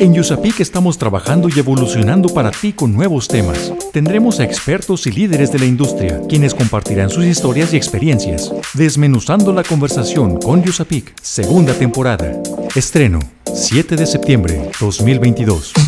En USAPIC estamos trabajando y evolucionando para ti con nuevos temas. Tendremos a expertos y líderes de la industria, quienes compartirán sus historias y experiencias. Desmenuzando la conversación con USAPIC, segunda temporada. Estreno, 7 de septiembre 2022.